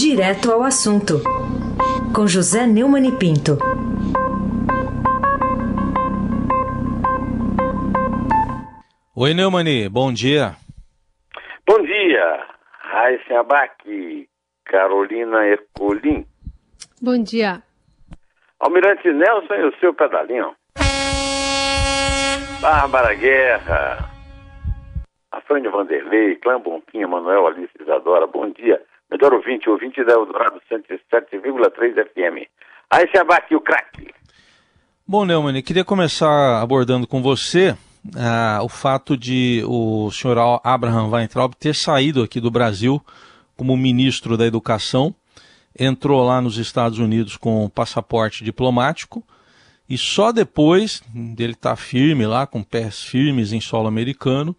Direto ao assunto, com José Neumann e Pinto. Oi, Neumani, bom dia. Bom dia, Raíssa Abac, Carolina Ercolim. Bom dia. Almirante Nelson e o seu pedalinho. Bárbara Guerra, Afrânio Vanderlei, Clã Bonquinha, Manuel Alice Isadora, bom dia. Melhor ouvinte, ouvinte da Eldorado 107,3 FM. Aí se abate o craque. Bom, Neumann, queria começar abordando com você ah, o fato de o senhor Abraham Weintraub ter saído aqui do Brasil como ministro da Educação, entrou lá nos Estados Unidos com passaporte diplomático e só depois dele estar tá firme lá, com pés firmes em solo americano,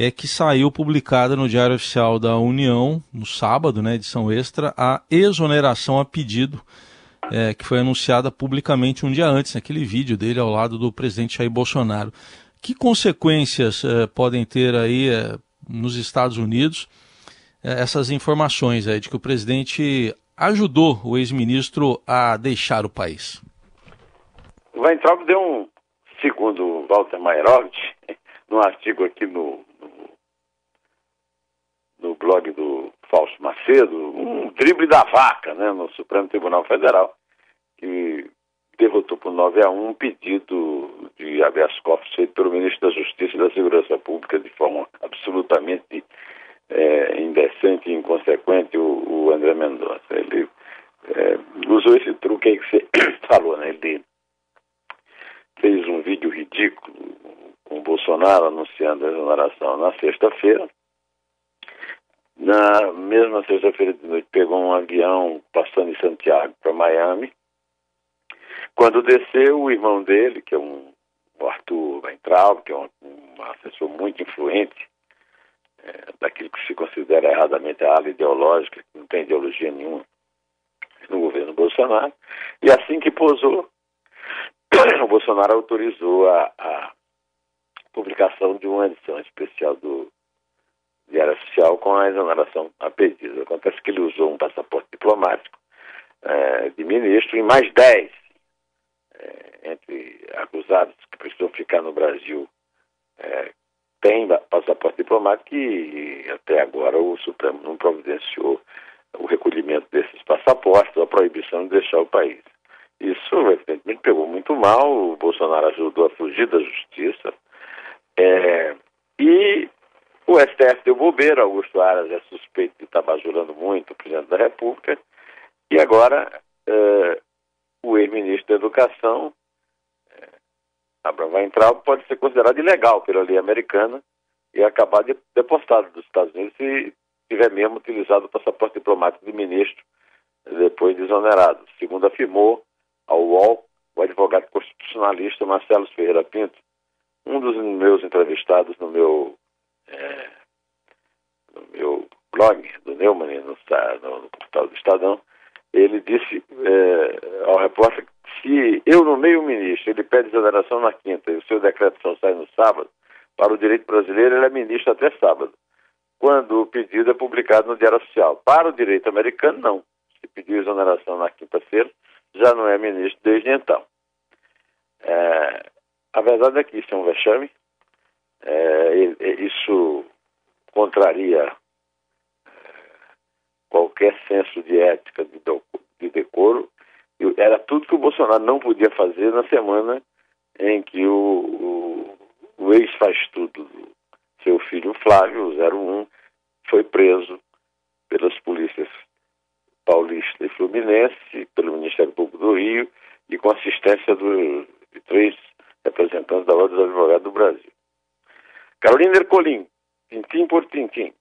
é que saiu publicada no Diário Oficial da União, no sábado, né, edição extra, a exoneração a pedido, é, que foi anunciada publicamente um dia antes, naquele vídeo dele ao lado do presidente Jair Bolsonaro. Que consequências é, podem ter aí é, nos Estados Unidos é, essas informações aí de que o presidente ajudou o ex-ministro a deixar o país? O Weintraub deu um, segundo Walter Mairovich, num artigo aqui no, no blog do Fausto Macedo, um drible da vaca né, no Supremo Tribunal Federal, que derrotou por 9 a 1 um pedido de habeas corpus feito pelo ministro da Justiça e da Segurança Pública de forma absolutamente é, indecente e inconsequente, o, o André Mendonça. Ele é, usou esse truque aí que você falou, né? Ele fez um vídeo ridículo com o Bolsonaro anunciando a exoneração na sexta-feira, na mesma sexta-feira de noite, pegou um avião passando em Santiago para Miami. Quando desceu, o irmão dele, que é um, o Arthur Ventral, que é um, um assessor muito influente, é, daquilo que se considera erradamente a ala ideológica, que não tem ideologia nenhuma no governo Bolsonaro, e assim que posou, o Bolsonaro autorizou a, a publicação de uma edição especial do Diário Oficial com a exoneração a pedido. Acontece que ele usou um passaporte diplomático é, de ministro e mais dez é, entre acusados que precisam ficar no Brasil é, passaporte diplomático e até agora o Supremo não providenciou o recolhimento desses passaportes, a proibição de deixar o país. Isso, evidentemente, pegou muito mal, o Bolsonaro ajudou a fugir da justiça, é, e o STF deu bobeira, Augusto Aras é suspeito de estar bajulando muito o presidente da República, e agora é, o ex-ministro da Educação, é, Abraham Weintraub, pode ser considerado ilegal pela lei americana e acabar de, deportado dos Estados Unidos se tiver mesmo utilizado o passaporte diplomático de ministro depois de exonerado. Segundo afirmou ao UOL o advogado constitucionalista Marcelo Ferreira Pinto, um dos meus entrevistados no meu, é, no meu blog do Neumann, no, no, no portal do Estadão, ele disse é, ao repórter que se eu nomeio o ministro, ele pede exoneração na quinta e o seu decreto só sai no sábado, para o direito brasileiro ele é ministro até sábado, quando o pedido é publicado no Diário Oficial. Para o direito americano, não. Se pediu exoneração na quinta-feira, já não é ministro desde então. É, a verdade é que isso é um vexame. É, isso contraria é, qualquer senso de ética, de, de decoro. Era tudo que o Bolsonaro não podia fazer na semana em que o, o, o ex-faz tudo, seu filho Flávio, 01, foi preso pelas polícias paulista e fluminense, pelo Ministério Público do Rio e com assistência do, de três representantes da Ordem dos Advogados do Brasil. Carolina Ercolim, tintim por tintim.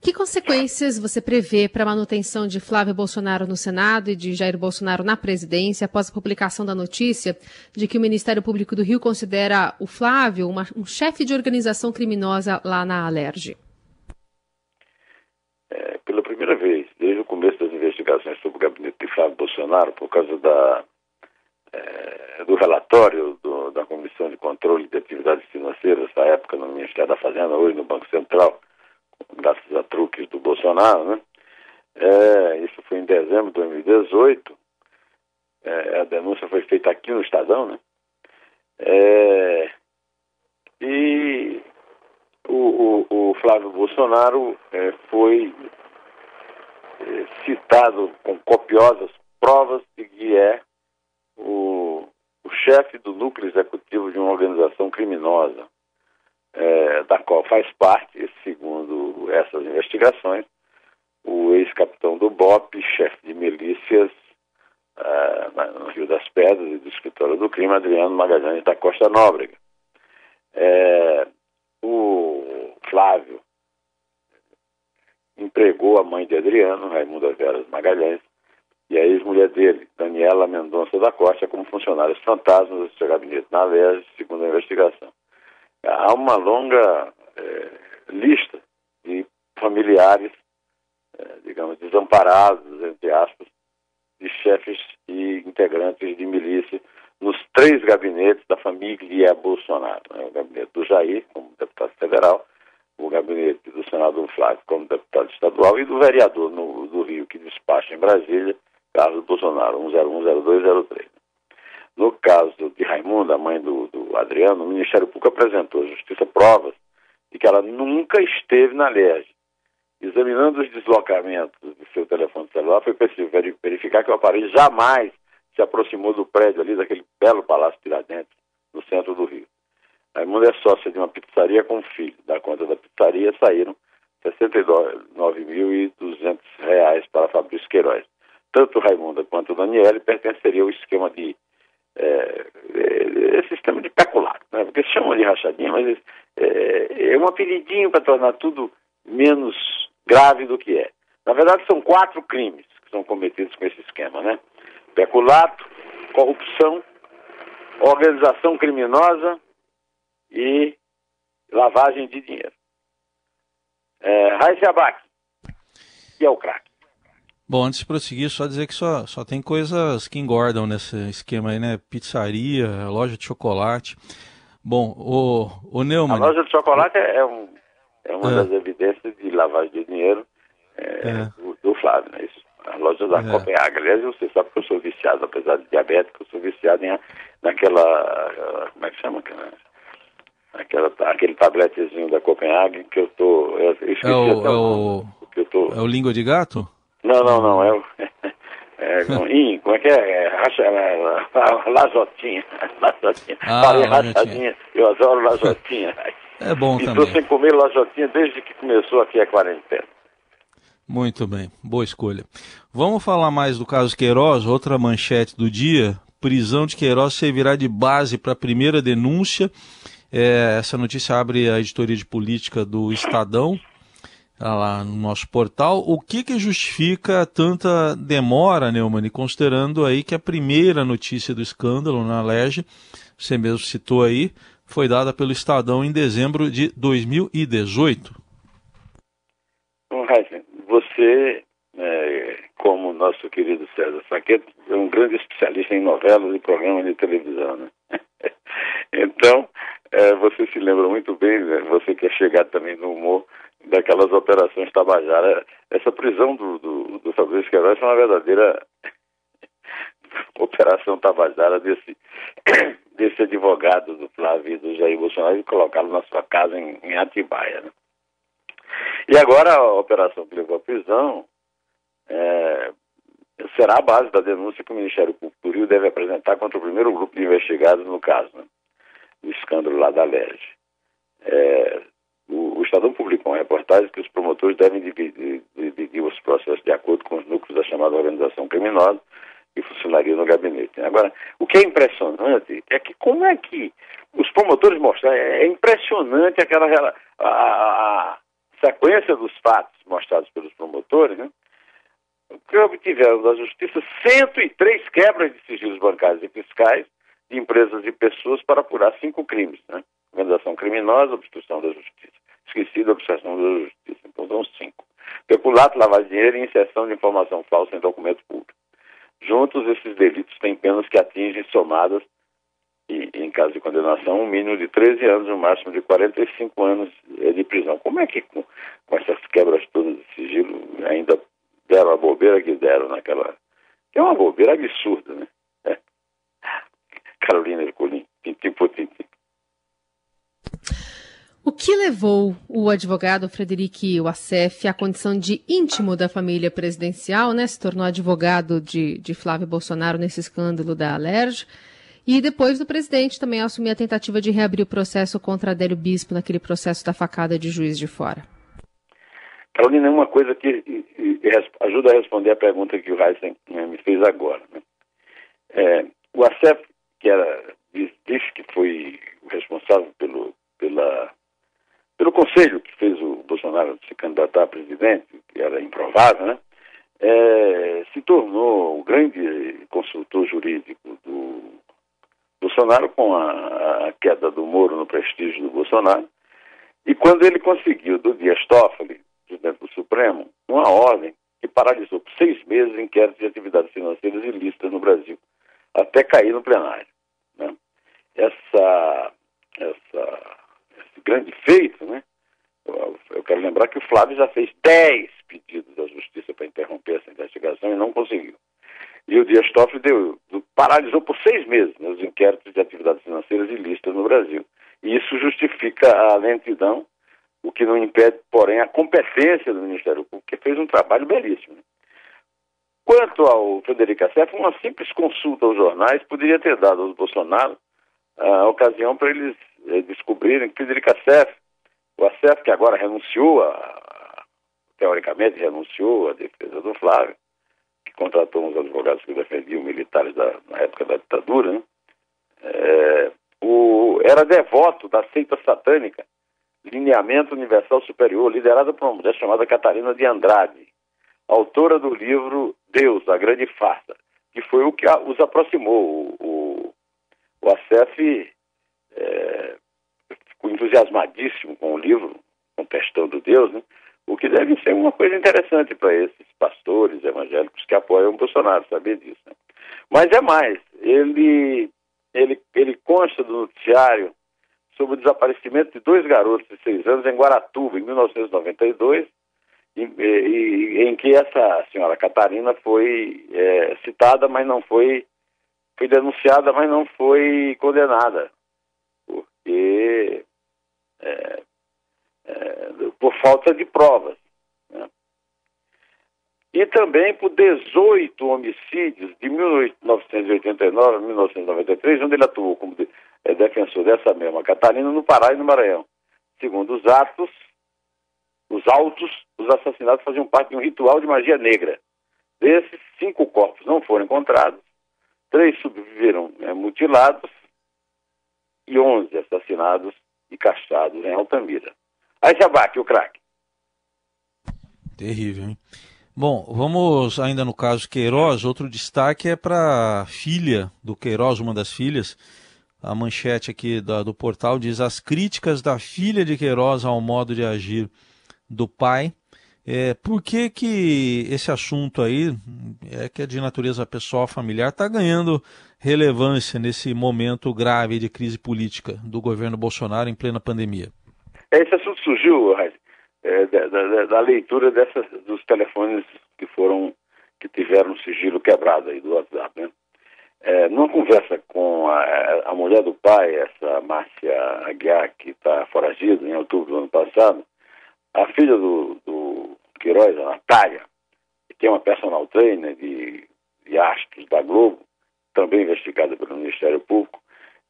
Que consequências você prevê para a manutenção de Flávio Bolsonaro no Senado e de Jair Bolsonaro na presidência após a publicação da notícia de que o Ministério Público do Rio considera o Flávio uma, um chefe de organização criminosa lá na Alerj? É, pela primeira vez, desde o começo das investigações sobre o gabinete de Flávio Bolsonaro, por causa da é, do relatório do, da Comissão de Controle de Atividades Financeiras, na época no Ministério da Fazenda, hoje no Banco Central, graças a truques do Bolsonaro, né? É, isso foi em dezembro de 2018. É, a denúncia foi feita aqui no Estadão, né? É, e o, o, o, Flávio Bolsonaro foi citado com copiosas provas de que é o, o chefe do núcleo executivo de uma organização criminosa, é, da qual faz parte, segundo essas investigações, o ex-capitão do BOP, chefe de milícias uh, no Rio das Pedras e do escritório do crime, Adriano Magalhães da Costa Nóbrega. É, o Flávio empregou a mãe de Adriano, Raimunda Veras Magalhães, e a ex-mulher dele, Daniela Mendonça da Costa, como funcionários fantasmas do seu gabinete na LERJ, segundo a investigação. Há uma longa é, lista de familiares, é, digamos, desamparados, entre aspas, de chefes e integrantes de milícia nos três gabinetes da família Bolsonaro. Né? O gabinete do Jair, como deputado federal, o gabinete do senador Flávio como deputado estadual e do vereador no, do Rio, que despacha em Brasília, Carlos Bolsonaro, 1010203. No caso de Raimundo, a mãe do, do Adriano, o Ministério Público apresentou à Justiça provas de que ela nunca esteve na LERJ. Examinando os deslocamentos do seu telefone celular, foi possível verificar que o aparelho jamais se aproximou do prédio ali, daquele belo Palácio Tiradentes, no centro do Rio. Raimundo é sócia de uma pizzaria com filho. Da conta da pizzaria saíram R$ 69.200 para Fabrício Queiroz. Tanto Raimunda quanto Daniele pertenceriam ao esquema de é, é, sistema de peculato, né? porque se chamam de rachadinha, mas é, é um apelidinho para tornar tudo menos grave do que é. Na verdade, são quatro crimes que são cometidos com esse esquema, né? Peculato, corrupção, organização criminosa e lavagem de dinheiro. É, Raíssa Abac, que é o craque. Bom, antes de prosseguir, só dizer que só, só tem coisas que engordam nesse esquema aí, né? Pizzaria, loja de chocolate. Bom, o, o Neumann... A loja de chocolate é, um, é uma é. das evidências de lavagem de dinheiro é, é. Do, do, Flávio, né? Isso, a loja da é. Copenhague. Aliás, você sabe que eu sou viciado, apesar de diabético, eu sou viciado em, naquela... Como é que chama? Aquela, aquele tabletezinho da Copenhague que eu tô... Eu, eu é o, é o, que eu tô... é o língua de gato? Não, não, não. É, é, com, como é que é? é racha, é, lajotinha. lajotinha. Ah, Falei rachadinha. Eu adoro lajotinha. É bom e também. Estou sem comer lajotinha desde que começou aqui a quarentena. Muito bem, boa escolha. Vamos falar mais do caso Queiroz, outra manchete do dia. Prisão de Queiroz servirá de base para a primeira denúncia. É, essa notícia abre a editoria de política do Estadão. Tá lá no nosso portal. O que, que justifica tanta demora, Neumann, considerando aí que a primeira notícia do escândalo na LERJ, você mesmo citou aí, foi dada pelo Estadão em dezembro de 2018? Bom, você, é, como nosso querido César Saqueto, é um grande especialista em novelas e programas de televisão, né? então, é, você se lembra muito bem, né? você que é chegado também no humor, daquelas operações Tabajara. Essa prisão do, do, do Fabrício Queiroz foi uma verdadeira operação Tabajara desse, desse advogado do Flávio e do Jair Bolsonaro e colocá-lo na sua casa em, em Atibaia. Né? E agora a operação que levou à prisão é, será a base da denúncia que o Ministério Público do Rio deve apresentar contra o primeiro grupo de investigados no caso, né? o escândalo lá da LERJ. É, Estadão publicou uma reportagem que os promotores devem dividir, dividir, os processos de acordo com os núcleos da chamada organização criminosa que funcionaria no gabinete. Agora, o que é impressionante é que como é que os promotores mostram, é impressionante aquela a, a sequência dos fatos mostrados pelos promotores, né? que obtiveram da Justiça 103 quebras de sigilos bancários e fiscais de empresas e pessoas para apurar cinco crimes, né? Organização criminosa, obstrução da justiça. Esquecido, obstrução da justiça. Então são cinco. Peculato, lavar dinheiro e inserção de informação falsa em documento público. Juntos, esses delitos têm penas que atingem somadas, e, em caso de condenação, um mínimo de 13 anos, um máximo de 45 anos de prisão. Como é que, com, com essas quebras todas de sigilo, ainda deram a fizeram naquela. É uma bobeira absurda, né? É. Carolina Ercolim, tintim por. O que levou o advogado Frederic Wassef à condição de íntimo da família presidencial, né? Se tornou advogado de, de Flávio Bolsonaro nesse escândalo da Alerj. E depois do presidente também assumir a tentativa de reabrir o processo contra Adélio Bispo naquele processo da facada de juiz de fora. Carolina, uma coisa que ajuda a responder a pergunta que o Heisen né, me fez agora. Né? É, o ACEP, que era, disse que foi o responsável pelo, pela, pelo conselho que fez o Bolsonaro se candidatar a presidente, que era improvável, né? É, se tornou o grande consultor jurídico do Bolsonaro com a, a, queda do Moro no prestígio do Bolsonaro. E quando ele conseguiu do Dias Toffoli, presidente do Supremo, uma ordem que paralisou por seis meses inquéritos de atividades financeiras ilícitas no Brasil, até cair no plenário. Né? Essa, essa, grande feito, né? Eu, quero lembrar que o Flávio já fez dez pedidos à Justiça para interromper essa investigação e não conseguiu. E o Dias Toffoli deu, paralisou por seis meses né, os inquéritos de atividades financeiras ilícitas no Brasil. E isso justifica a lentidão o que não impede, porém, a competência do Ministério Público, que fez um trabalho belíssimo. Quanto ao Frederico Assef, uma simples consulta aos jornais poderia ter dado aos Bolsonaro a ocasião para eles eh, descobrirem que Frederico Assef, o Assef que agora renunciou, a, teoricamente renunciou à defesa do Flávio, que contratou uns advogados que defendiam militares da, na época da ditadura, né? é, o, era devoto da seita satânica Lineamento Universal Superior, liderada por uma mulher chamada Catarina de Andrade, autora do livro Deus, a Grande Farsa, que foi o que os aproximou. O, o, Acef é, ficou entusiasmadíssimo com o livro, contestando Deus, né? o que deve ser uma coisa interessante para esses pastores evangélicos que apoiam o Bolsonaro, saber disso. Né? Mas é mais, ele, ele, ele consta do noticiário sobre o desaparecimento de dois garotos de seis anos em Guaratuba, em 1992, em, em, em que essa senhora Catarina foi é, citada, mas não foi, foi denunciada, mas não foi condenada, porque é, é, por falta de provas. Né? E também por 18 homicídios de 1989 a 1993, onde ele atuou como é defensor dessa mesma Catarina no Pará e no Maranhão. Segundo os atos, os autos, os assassinatos faziam parte de um ritual de magia negra. Desses, cinco corpos não foram encontrados, três sobreviveram é, mutilados e onze assassinados e castrados em Altamira. Aí abate o craque. Terrível, hein? Bom, vamos ainda no caso Queiroz. Outro destaque é para a filha do Queiroz, uma das filhas, a manchete aqui da, do portal diz as críticas da filha de Queiroz ao modo de agir do pai. É, por que, que esse assunto aí, é que é de natureza pessoal, familiar, está ganhando relevância nesse momento grave de crise política do governo Bolsonaro em plena pandemia? Esse assunto surgiu é, da, da, da, leitura dessas, dos telefones que foram que tiveram sigilo quebrado aí do WhatsApp, né? É, numa conversa com a, a, mulher do pai, essa Márcia Aguiar, que está foragida em outubro do ano passado, a filha do, do Queiroz, a Natália, que é uma personal trainer de, de astros da Globo, também investigada pelo Ministério Público,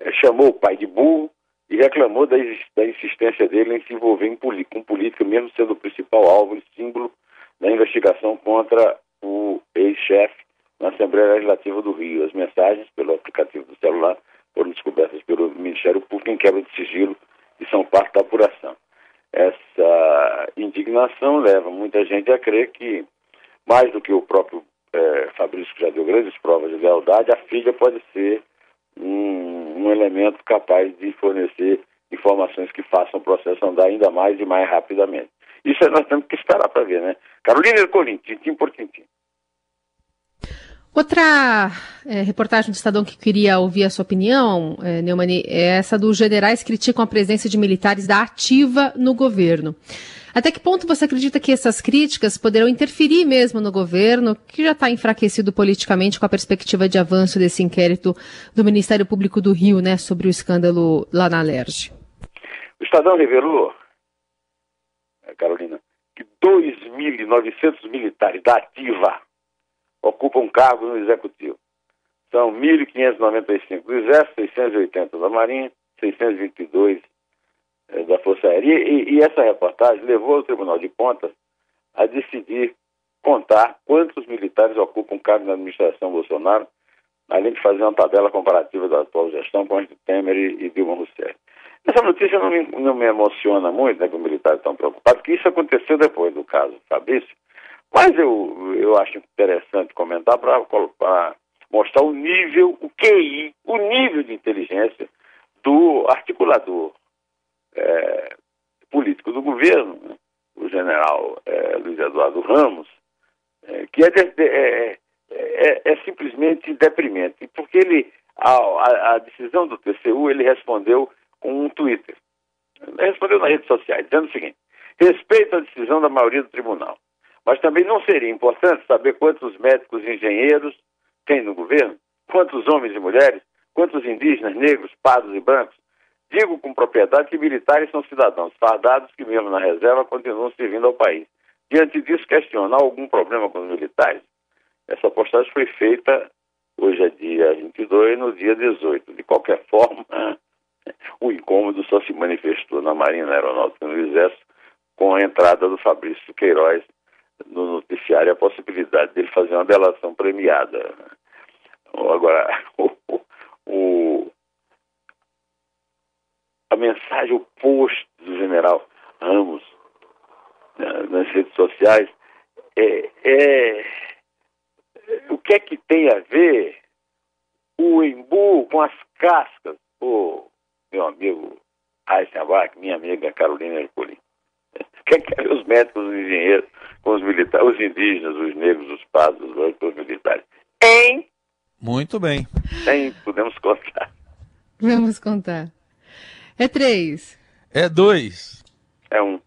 é, chamou o pai de burro e reclamou da, da insistência dele em se envolver em, com política, mesmo sendo o principal alvo e símbolo da investigação contra o ex-chefe na Assembleia Legislativa do Rio. As mensagens pelo aplicativo do celular foram descobertas pelo Ministério Público em quebra de sigilo e são parte da apuração. Essa indignação leva muita gente a crer que, mais do que o próprio é, Fabrício, já deu grandes provas de lealdade, a filha pode ser um, um elemento capaz de fornecer informações que façam o processo andar ainda mais e mais rapidamente. Isso é nós temos que esperar para ver, né? Carolina Ercolim, tintim por tintim. Outra é, reportagem do Estadão que queria ouvir a sua opinião, é, Neumani, é essa dos generais criticam a presença de militares da ativa no governo. Até que ponto você acredita que essas críticas poderão interferir mesmo no governo, que já está enfraquecido politicamente com a perspectiva de avanço desse inquérito do Ministério Público do Rio, né, sobre o escândalo lá na Alerj? O Estadão revelou, Carolina, que 2.900 militares da ativa ocupam cargos no Executivo. São 1.595 do Exército, 680 da Marinha, 622 eh, da Força Aérea. E, e, essa reportagem levou o Tribunal de Contas a decidir contar quantos militares ocupam cargos na administração Bolsonaro, além de fazer uma tabela comparativa da atual gestão com as de Temer e, e Dilma Rousseff. Essa notícia não me, não me emociona muito, né, que os militares estão preocupados, porque isso aconteceu depois do caso Fabrício, mas eu, eu acho interessante comentar para mostrar o nível, o QI, o nível de inteligência do articulador é, político do governo, né, o general é, Luiz Eduardo Ramos, é, que é, de, é, é, é, simplesmente deprimente, porque ele, a, a, a, decisão do TCU, ele respondeu com um Twitter, ele respondeu nas redes sociais, dizendo o seguinte, respeito a decisão da maioria do tribunal, mas também não seria importante saber quantos médicos e engenheiros tem no governo, quantos homens e mulheres, quantos indígenas, negros, pardos e brancos. Digo com propriedade que militares são cidadãos fardados que, mesmo na reserva, continuam servindo ao país. Diante disso, questionar algum problema com os militares? Essa postagem foi feita, hoje é dia 22, no dia 18. De qualquer forma, o incômodo só se manifestou na Marinha, Aeronáutica no Exército com a entrada do Fabrício Queiroz no noticiário a possibilidade dele fazer uma delação premiada. Agora, o, o, a mensagem, o post do general Ramos né, nas redes sociais é, é, o que é que tem a ver o embu com as cascas, o meu amigo Eisenbach, minha amiga Carolina Ercolim. Que que é os médicos, os engenheiros, com os militares, os indígenas, os negros, os pardos, os brancos, os militares? Em muito bem. Tem, podemos contar. Vamos contar. É três. É dois. É um.